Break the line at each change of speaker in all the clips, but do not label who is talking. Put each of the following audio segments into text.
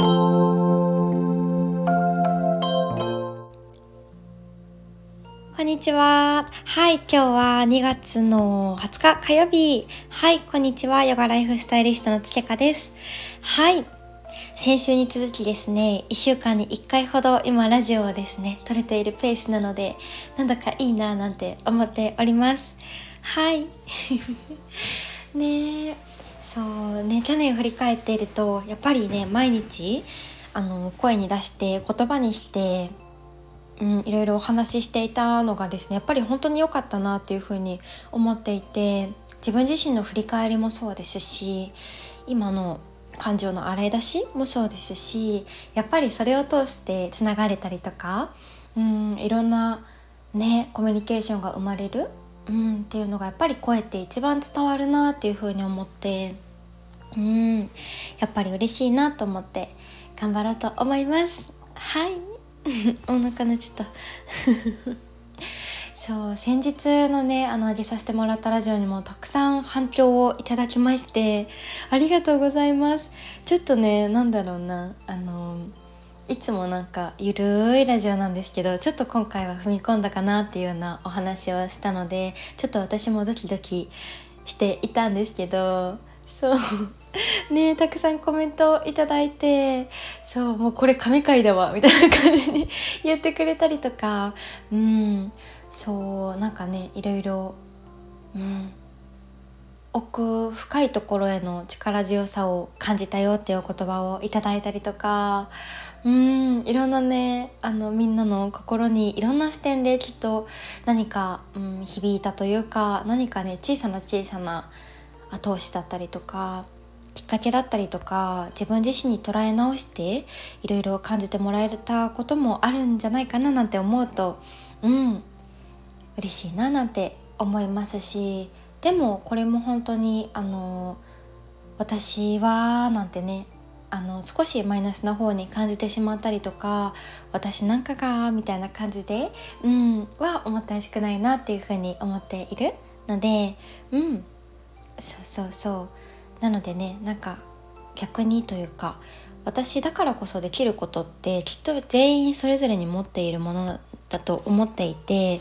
こんにちは。はい、今日は2月の20日火曜日。はい、こんにちは。ヨガライフスタイリストのつけかです。はい。先週に続きですね、1週間に1回ほど今ラジオをですね、撮れているペースなので、なんだかいいななんて思っております。はい。ねそうね、去年振り返っていると、やっぱりね、毎日、あの、声に出して、言葉にして、うん、いろいろお話ししていたのがですねやっぱり本当に良かったなっていうふうに思っていて自分自身の振り返りもそうですし今の感情の洗い出しもそうですしやっぱりそれを通してつながれたりとか、うん、いろんなねコミュニケーションが生まれる、うん、っていうのがやっぱり声って一番伝わるなっていうふうに思って、うん、やっぱり嬉しいなと思って頑張ろうと思います。はい。お腹鳴っちゃったそう先日のねあの上げさせてもらったラジオにもたくさん反響をいただきましてありがとうございます。ちょっとねなんだろうなあのいつもなんかゆるいラジオなんですけどちょっと今回は踏み込んだかなっていうようなお話をしたのでちょっと私もドキドキしていたんですけどそう。ねたくさんコメントいただいてそうもうこれ神回だわみたいな感じに言ってくれたりとかうんそうなんかねいろいろうん。奥深いところへの力強さを感じたよっていう言葉をいただいたりとか。うんいろんなねあのみんなの心にいろんな視点できっと何か、うん、響いたというか何かね小さな小さな後押しだったりとかきっかけだったりとか自分自身に捉え直していろいろ感じてもらえたこともあるんじゃないかななんて思うとうん嬉しいななんて思いますしでもこれも本当にあの私はなんてねあの少しマイナスな方に感じてしまったりとか私なんかがみたいな感じでうんは思ってほしくないなっていうふうに思っているのでうんそうそうそう。なのでねなんか逆にというか私だからこそできることってきっと全員それぞれに持っているものだと思っていて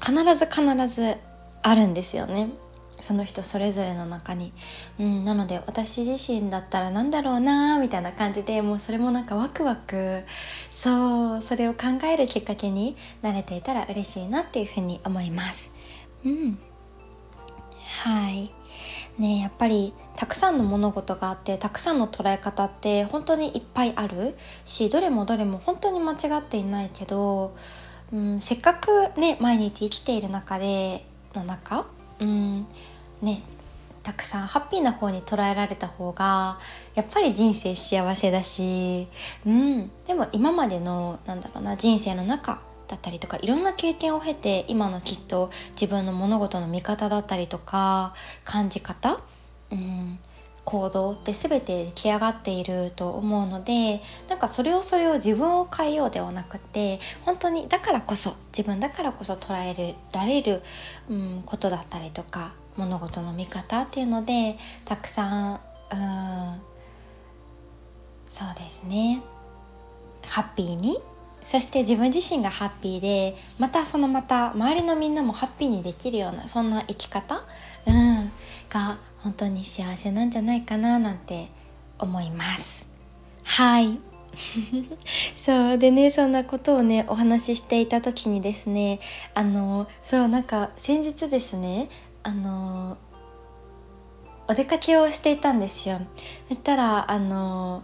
必ず必ずあるんですよね。その人それぞれの中に、うん、なので私自身だったらなんだろうなみたいな感じでもうそれもなんかワクワクそうそれを考えるきっかけになれていたら嬉しいなっていうふうに思います。うん。はい。ねやっぱりたくさんの物事があってたくさんの捉え方って本当にいっぱいあるしどれもどれも本当に間違っていないけど、うん、せっかくね毎日生きている中での中、うん、ねたくさんハッピーな方に捉えられた方がやっぱり人生幸せだし、うん、でも今までのなんだろうな人生の中だったりとかいろんな経験を経て今のきっと自分の物事の見方だったりとか感じ方、うん、行動って全て出来上がっていると思うのでなんかそれをそれを自分を変えようではなくて本当にだからこそ自分だからこそ捉えられる、うん、ことだったりとか物事の見方っていうのでたくさん、うん、そうですね。ハッピーに？そして自分自身がハッピーでまたそのまた周りのみんなもハッピーにできるようなそんな生き方、うん、が本当に幸せなんじゃないかななんて思います。はい。そうでねそんなことをねお話ししていた時にですねあのそうなんか先日ですねあのお出かけをしていたんですよ。そしたらあの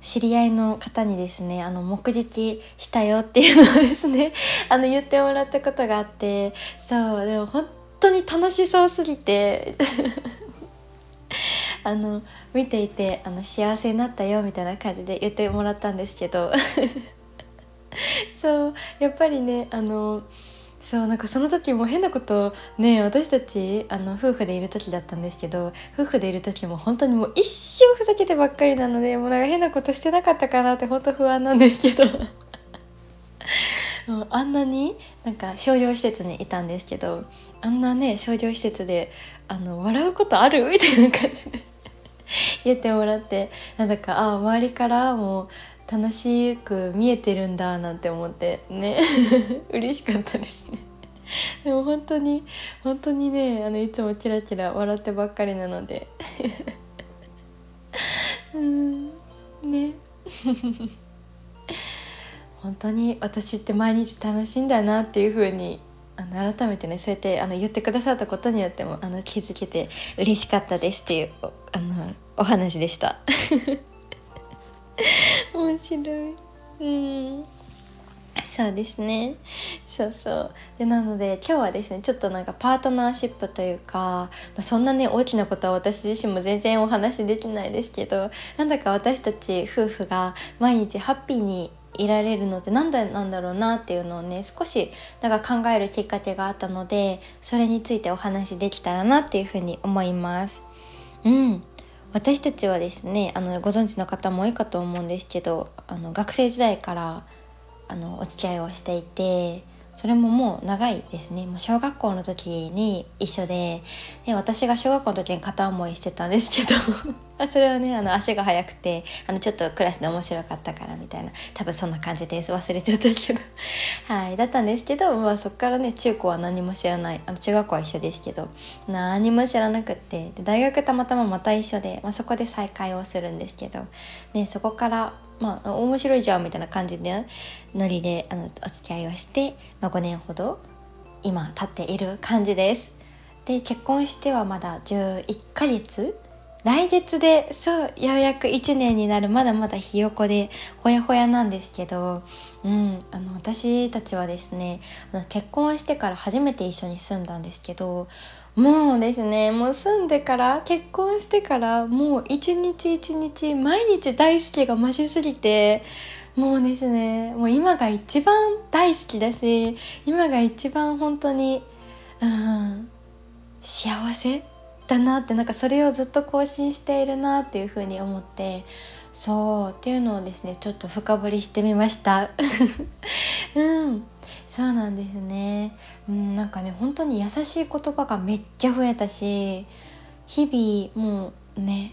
知り合いの方にですねあの目撃したよっていうのをですね あの言ってもらったことがあってそうでも本当に楽しそうすぎて あの見ていてあの幸せになったよみたいな感じで言ってもらったんですけど。そうやっぱりねあのそうなんかその時も変なことね私たちあの夫婦でいる時だったんですけど夫婦でいる時も本当にもう一生ふざけてばっかりなのでもうなんか変なことしてなかったかなって本当不安なんですけど。あんなになんか商業施設にいたんですけどあんなね商業施設であの笑うことある？みたいな感じで 言ってもらってなんだかあ周りからもう楽しく見えてるんだなんて思ってね。嬉しかったですね。でも本当に本当にねあのいつもキラキラ笑ってばっかりなので。うんね。本当に私って毎日楽しいんだなっていう風にあの改めてねそうやってあの言ってくださったことによってもあの気づけて嬉しかったですっていうあのお話でした。面白い。うん。そうですね。そうそう。でなので今日はですねちょっとなんかパートナーシップというか、まあ、そんなね大きなことは私自身も全然お話できないですけどなんだか私たち夫婦が毎日ハッピーにいられるのって何でなんだろうなっていうのをね少しなんか考えるきっかけがあったのでそれについてお話しできたらなっていうふうに思います。うん。私たちはですねあのご存知の方も多いかと思うんですけどあの学生時代からあのお付き合いをしていてそれももう長いですね。もう小学校の時に一緒でで私が小学校の時に片思いしてたんですけど。それはねあの足が速くてあのちょっとクラスで面白かったからみたいな。多分そんな感じです。忘れちゃったけど。はいだったんですけど、まあ、そっからね中高は何も知らない。あの中学校は一緒ですけど。何も知らなくって。大学たまたままた一緒で、まあ、そこで再会をするんですけど、ね、そこからまあ面白いじゃんみたいな感じでノリであのお付き合いをして、まあ、5年ほど今経っている感じです。で結婚してはまだ11ヶ月。来月でそうようやく1年になる。まだまだひよこでほやほやなんですけど、うん、あの私たちはですね結婚してから初めて一緒に住んだんですけどもうですねもう住んでから結婚してからもう一日一日毎日大好きが増しすぎてもうですねもう今が一番大好きだし今が一番本当にうん幸せだなってなんかそれをずっと更新しているなっていうふうに思ってそうっていうのをですねちょっと深掘りしてみました。うん。そうなんですね。うんなんかね本当に優しい言葉がめっちゃ増えたし日々もうね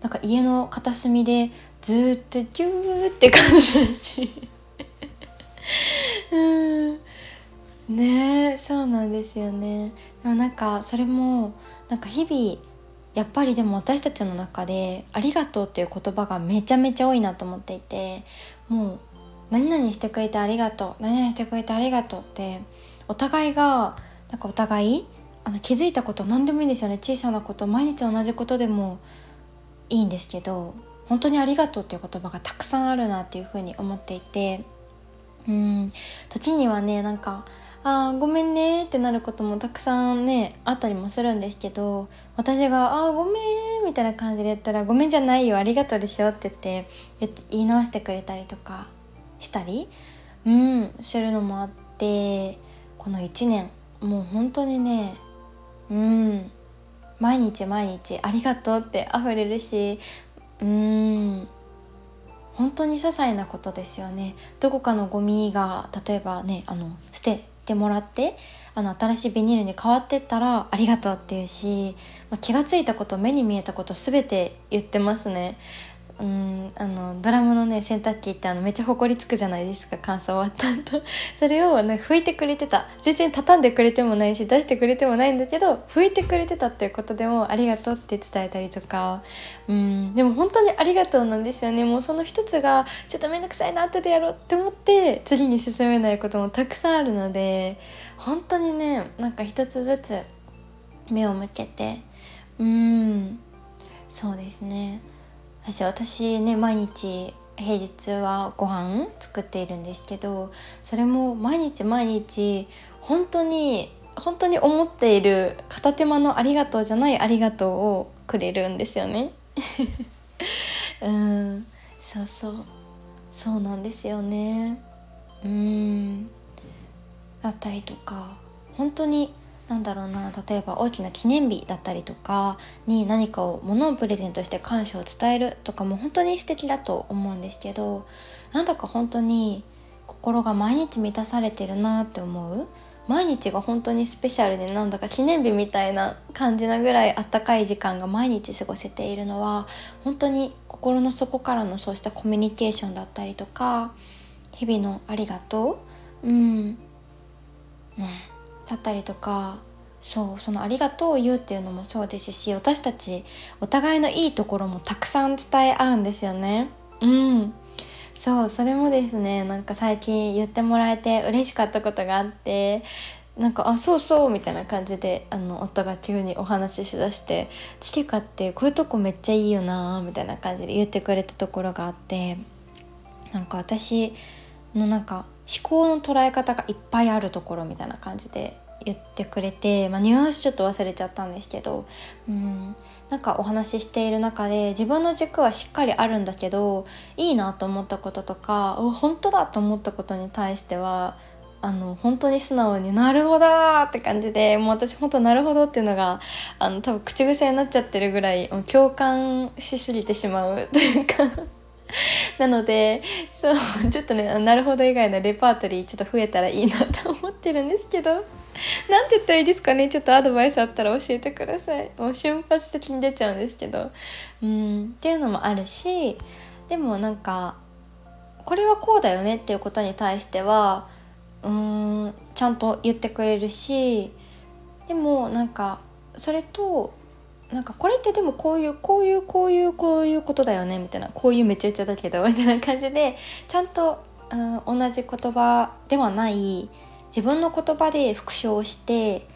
なんか家の片隅でずっとギューって感じだし。うん。ねそうなんですよね。でもなんかそれもなんか日々やっぱりでも私たちの中で「ありがとう」っていう言葉がめちゃめちゃ多いなと思っていてもう「何々してくれてありがとう」「何々してくれてありがとう」ってお互いがなんかお互いあの気づいたこと何でもいいんですよね。小さなこと毎日同じことでもいいんですけど本当にありがとうっていう言葉がたくさんあるなっていうふうに思っていてうん時にはねなんかあーごめんねってなることもたくさんねあったりもするんですけど私が「あごめん」みたいな感じで言ったら「ごめんじゃないよありがとうでしょ」って言って言い直してくれたりとかしたり？うんするのもあってこの1年もう本当にねうん毎日毎日「ありがとう」って溢れるしうん本当に些細なことですよね。どこかのゴミが例えばねあの捨ててもらってあの新しいビニールに変わってったらありがとうっていうし、ま、気が付いたこと目に見えたこと全て言ってますね。うんあのドラムのね洗濯機ってあのめっちゃほこりつくじゃないですか乾燥終わった後。それを、ね、拭いてくれてた。全然畳んでくれてもないし出してくれてもないんだけど拭いてくれてたっていうことでもありがとうって伝えたりとか。うんでも本当にありがとうなんですよね。もうその一つがちょっと面倒くさいなってでやろうって思って次に進めないこともたくさんあるので本当にねなんか一つずつ目を向けて。うんそうですね。私私ね毎日平日はご飯作っているんですけどそれも毎日毎日本当に本当に思っている片手間のありがとうじゃないありがとうをくれるんですよね。うん。そうそう。そうなんですよね。うん。だったりとか本当になんだろうな例えば大きな記念日だったりとかに何かを物をプレゼントして感謝を伝えるとかも本当に素敵だと思うんですけどなんだか本当に心が毎日満たされてるなって思う？毎日が本当にスペシャルでなんだか記念日みたいな感じなぐらいあったかい時間が毎日過ごせているのは本当に心の底からのそうしたコミュニケーションだったりとか日々のありがとう、うん、うん、だったりとかそうそのありがとうを言うっていうのもそうですし私たちお互いのいいところもたくさん伝え合うんですよね。うんそうそれもですねなんか最近言ってもらえて嬉しかったことがあってなんか「あそうそう」みたいな感じであの夫が急にお話ししだして「チリカってこういうとこめっちゃいいよな」みたいな感じで言ってくれたところがあってなんか私のなんか思考の捉え方がいっぱいあるところみたいな感じで言ってくれて、まあ、ニュアンスちょっと忘れちゃったんですけどうんなんかお話ししている中で自分の軸はしっかりあるんだけどいいなと思ったこととか本当だと思ったことに対してはあの本当に素直に「なるほど!」って感じでもう私本当なるほどっていうのがあの多分口癖になっちゃってるぐらい共感しすぎてしまうというか なのでそう ちょっとねなるほど以外のレパートリーちょっと増えたらいいなと思ってるんですけど。なんて言ったらいいですかね？ちょっとアドバイスあったら教えてくださいもう瞬発的に出ちゃうんですけどうんっていうのもあるしでもなんかこれはこうだよねっていうことに対してはうーんちゃんと言ってくれるしでもなんかそれとなんかこれってでもこういうこういうこういうこういうことだよねみたいなこういうめちゃめちゃだけどみたいな感じでちゃんと、うん、同じ言葉ではない自分の言葉で復唱して、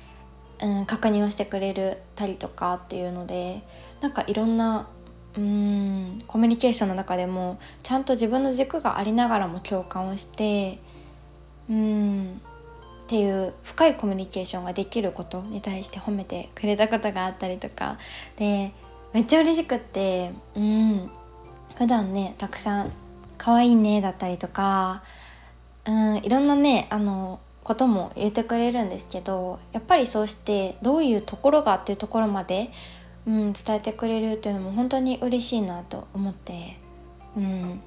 うん、確認をしてくれるたりとかっていうのでなんかいろんなうんコミュニケーションの中でもちゃんと自分の軸がありながらも共感をしてうんっていう深いコミュニケーションができることに対して褒めてくれたことがあったりとか。でめっちゃ嬉しくってうん。普段ねたくさん「可愛いね」だったりとかうん。いろんなねあのことも言ってくれるんですけどやっぱりそうしてどういうところがっていうところまで、うん、伝えてくれるっていうのも本当に嬉しいなと思って、うん、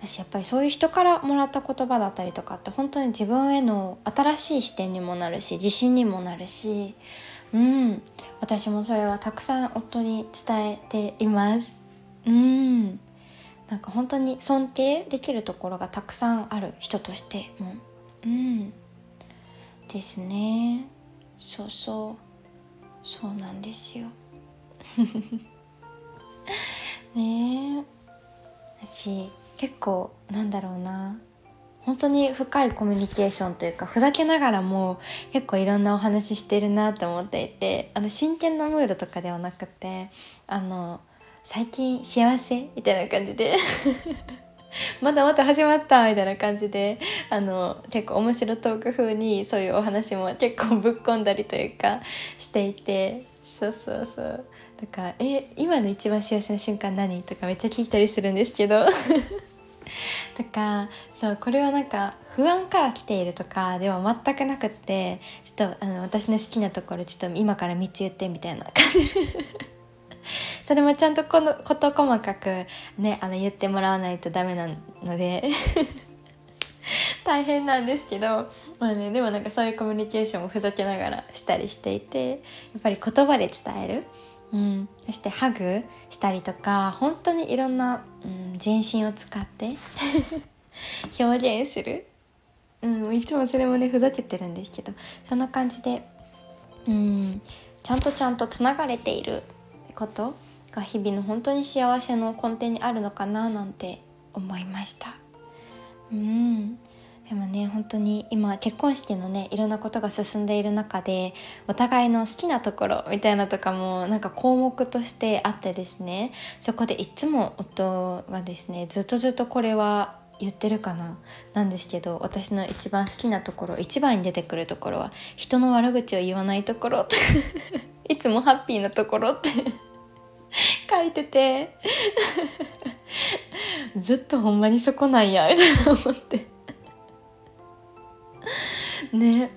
私やっぱりそういう人からもらった言葉だったりとかって本当に自分への新しい視点にもなるし自信にもなるし、うん、私もそれはたくさん夫に伝えています。うん。なんか本当に尊敬できるところがたくさんある人としても、うん、ですね。そうそう。そうなんですよ。ねえ。私結構なんだろうな。本当に深いコミュニケーションというかふざけながらも結構いろんなお話してるなって思っていてあの真剣なムードとかではなくてあの最近幸せみたいな感じで まだまだ始まったみたいな感じであの結構面白トーク風にそういうお話も結構ぶっ込んだりというかしていてそうそうそう。だから「え今の一番幸せな瞬間何?」とかめっちゃ聞いたりするんですけど。とかそうこれはなんか不安から来ているとかでは全くなくってちょっとあの私の好きなところちょっと今から3つ言ってみたいな 感じ。それもちゃんとこの事細かくねあの言ってもらわないとダメなので。大変なんですけど、まあね、でもなんかそういうコミュニケーションもふざけながらしたりしていてやっぱり言葉で伝える、うん、そしてハグしたりとか本当にいろんな、うん、全身を使って 表現する、うん、いつもそれもねふざけてるんですけどそんな感じで、うん、ちゃんとちゃんとつながれていることが日々の本当に幸せの根底にあるのかななんて思いました。うん。でもね本当に今結婚式のねいろんなことが進んでいる中でお互いの好きなところみたいなとかもなんか項目としてあってですね。そこでいつも夫がですねずっとずっとこれは言ってるかな。なんですけど私の一番好きなところ一番に出てくるところは人の悪口を言わないところ いつもハッピーなところって書いてて。ずっとほんまにそこなんやみたいな思って。ね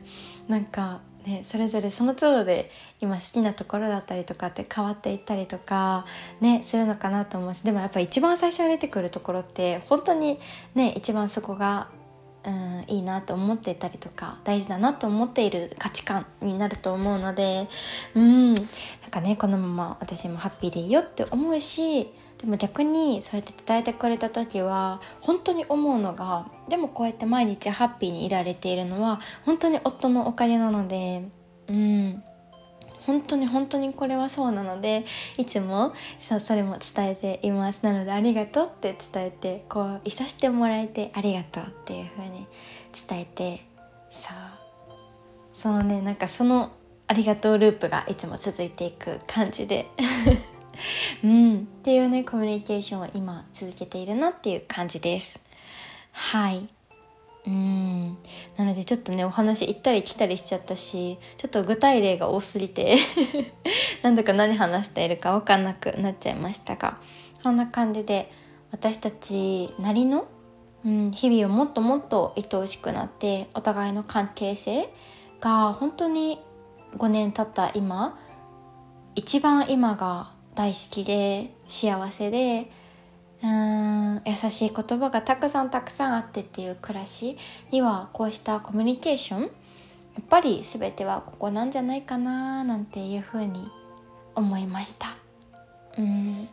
なんかねそれぞれその都度で今好きなところだったりとかって変わっていったりとかねするのかなと思うしでもやっぱ一番最初に出てくるところって本当にね一番そこがうん、いいなと思っていたりとか大事だなと思っている価値観になると思うのでうんなんかねこのまま私もハッピーでいいよって思うしでも逆にそうやって伝えてくれた時は本当に思うのがでもこうやって毎日ハッピーにいられているのは本当に夫のおかげなのでうん。本当に本当にこれはそうなのでいつもそそれも伝えています。なのでありがとうって伝えてこういさせてもらえてありがとうっていう風に伝えてそう。そのねなんかそのありがとうループがいつも続いていく感じで。うん、っていうねコミュニケーションを今続けているなっていう感じです。はい。うん。なのでちょっとねお話行ったり来たりしちゃったしちょっと具体例が多すぎて なんだか何話しているか分かんなくなっちゃいましたがそんな感じで私たちなりの、うん、日々をもっともっと愛おしくなってお互いの関係性が本当に5年経った今一番今が大好きで幸せでうーん優しい言葉がたくさんたくさんあってっていう暮らしにはこうしたコミュニケーションやっぱり全てはここなんじゃないかななんていうふうに思いました。うん。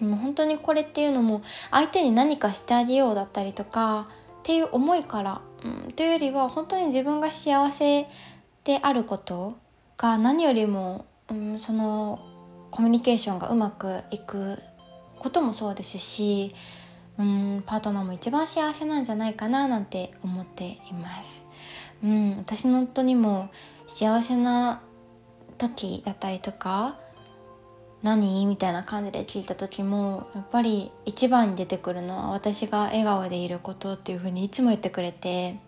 もう本当にこれっていうのも相手に何かしてあげようだったりとかっていう思いから、うん、というよりは本当に自分が幸せであることが何よりも、うん、そのコミュニケーションがうまくいくこともそうですしうんパートナーも一番幸せなんじゃないかななんて思っています。うん、私の夫にも幸せな時だったりとか何？みたいな感じで聞いた時もやっぱり一番に出てくるのは私が笑顔でいることっていうふうにいつも言ってくれて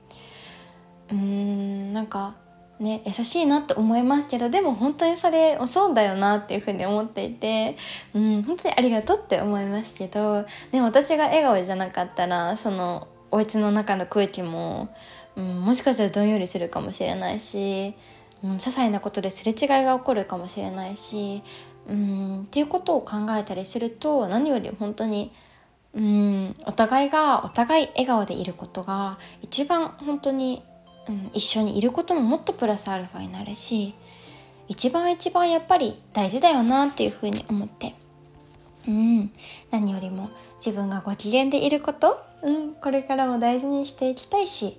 うーんなんかね優しいなって思いますけどでも本当にそれそうだよなっていうふうに思っていて、うん、本当にありがとうって思いますけどでも私が笑顔じゃなかったらそのお家の中の空気も、うん、もしかしたらどんよりするかもしれないし、うん、些細なことですれ違いが起こるかもしれないし、うん、っていうことを考えたりすると何より本当にうんお互いがお互い笑顔でいることが一番本当にうん、一緒にいることももっとプラスアルファになるし一番一番やっぱり大事だよなっていうふうに思って、うん、何よりも自分がご機嫌でいること、うん、これからも大事にしていきたいし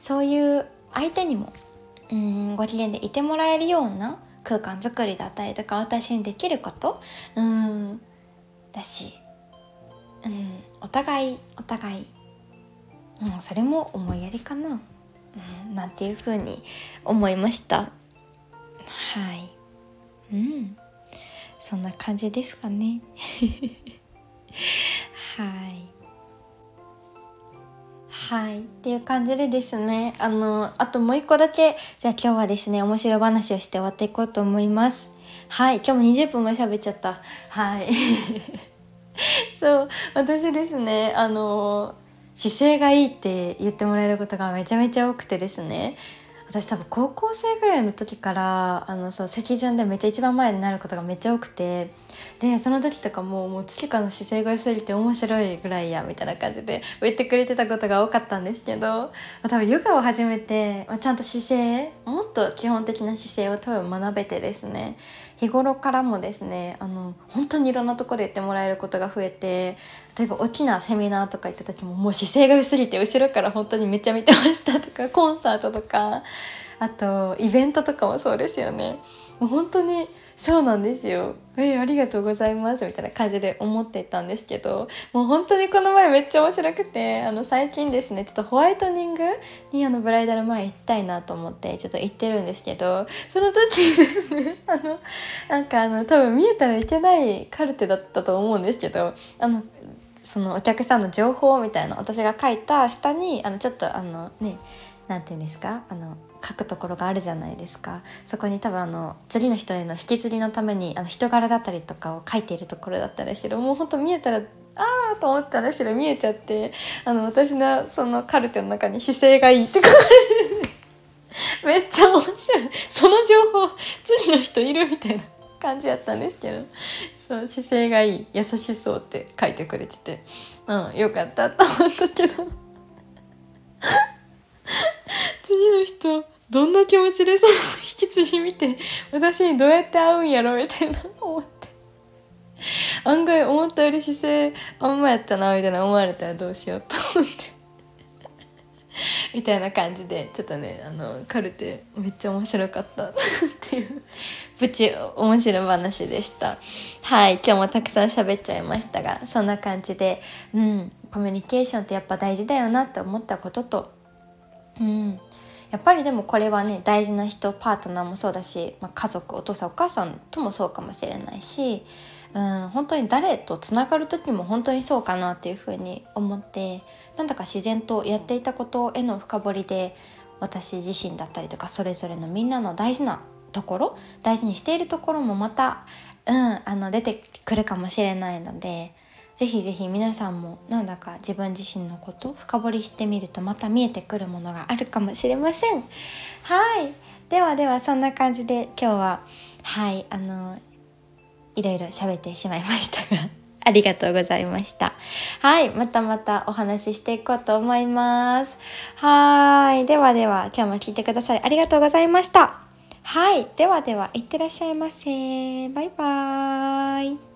そういう相手にも、うん、ご機嫌でいてもらえるような空間づくりだったりとか私にできること、うん、だし、うん、お互いお互い、うん、それも思いやりかな。うん、なんていうふうに思いました？はい。うん。そんな感じですかね。はい。はい。っていう感じでですね。あのあともう一個だけ。じゃあ今日はですね面白話をして終わっていこうと思います。はい。今日も20分も喋っちゃった。はい。そう。私ですねあの姿勢がいいって言ってもらえることがめちゃめちゃ多くてですね。私多分高校生ぐらいの時からあのそう席順でめっちゃ一番前になることがめっちゃ多くて。でその時とかももう月かの姿勢が良すぎて面白いぐらいやみたいな感じで言ってくれてたことが多かったんですけど多分ヨガを始めて、まあ、ちゃんと姿勢もっと基本的な姿勢を多分学べてですね日頃からもですねあの本当にいろんなとこで言ってもらえることが増えて例えば大きなセミナーとか行った時ももう姿勢が良すぎて後ろから本当にめっちゃ見てましたとかコンサートとかあとイベントとかもそうですよね。もう本当にそうなんですよ。えー、ありがとうございますみたいな感じで思ってたんですけどもう本当にこの前めっちゃ面白くてあの最近ですねちょっとホワイトニングにあのブライダル前行きたいなと思ってちょっと行ってるんですけどその時ですね あのなんかあの多分見えたらいけないカルテだったと思うんですけどあのそのお客さんの情報みたいな私が書いた下にあのちょっとあのね何て言うんですか？あの書くところがあるじゃないですか。そこに多分あの次の人への引き継ぎのためにあの人柄だったりとかを書いているところだったんですけどもうほんと見えたらああと思ったらしろ見えちゃってあの私のそのカルテの中に姿勢がいいって書かれてめっちゃ面白い。その情報次の人いるみたいな感じやったんですけど。そう姿勢がいい。優しそうって書いてくれてて。うんよかったと思ったけど。次の人どんな気持ちでその引き継ぎ見て私にどうやって会うんやろみたいな思って。案外思ったより姿勢あんまやったなみたいな思われたらどうしようと思って。みたいな感じでちょっとねあのカルテめっちゃ面白かった。っていうプチ面白話でした。はい今日もたくさん喋っちゃいましたがそんな感じでうんコミュニケーションってやっぱ大事だよなって思ったこととうん。やっぱりでもこれはね大事な人パートナーもそうだし、まあ、家族お父さんお母さんともそうかもしれないしうん本当に誰とつながる時も本当にそうかなっていうふうに思ってなんだか自然とやっていたことへの深掘りで私自身だったりとかそれぞれのみんなの大事なところ大事にしているところもまた、うん、あの出てくるかもしれないのでぜひぜひ皆さんもなんだか自分自身のこと深掘りしてみるとまた見えてくるものがあるかもしれません。はいではではそんな感じで今日ははいあのいろいろ喋ってしまいましたが ありがとうございました。はい、またまたお話ししていこうと思います。はい、ではでは今日も聞いてくださりありがとうございました。はい、ではでは、いってらっしゃいませ。バイバーイ。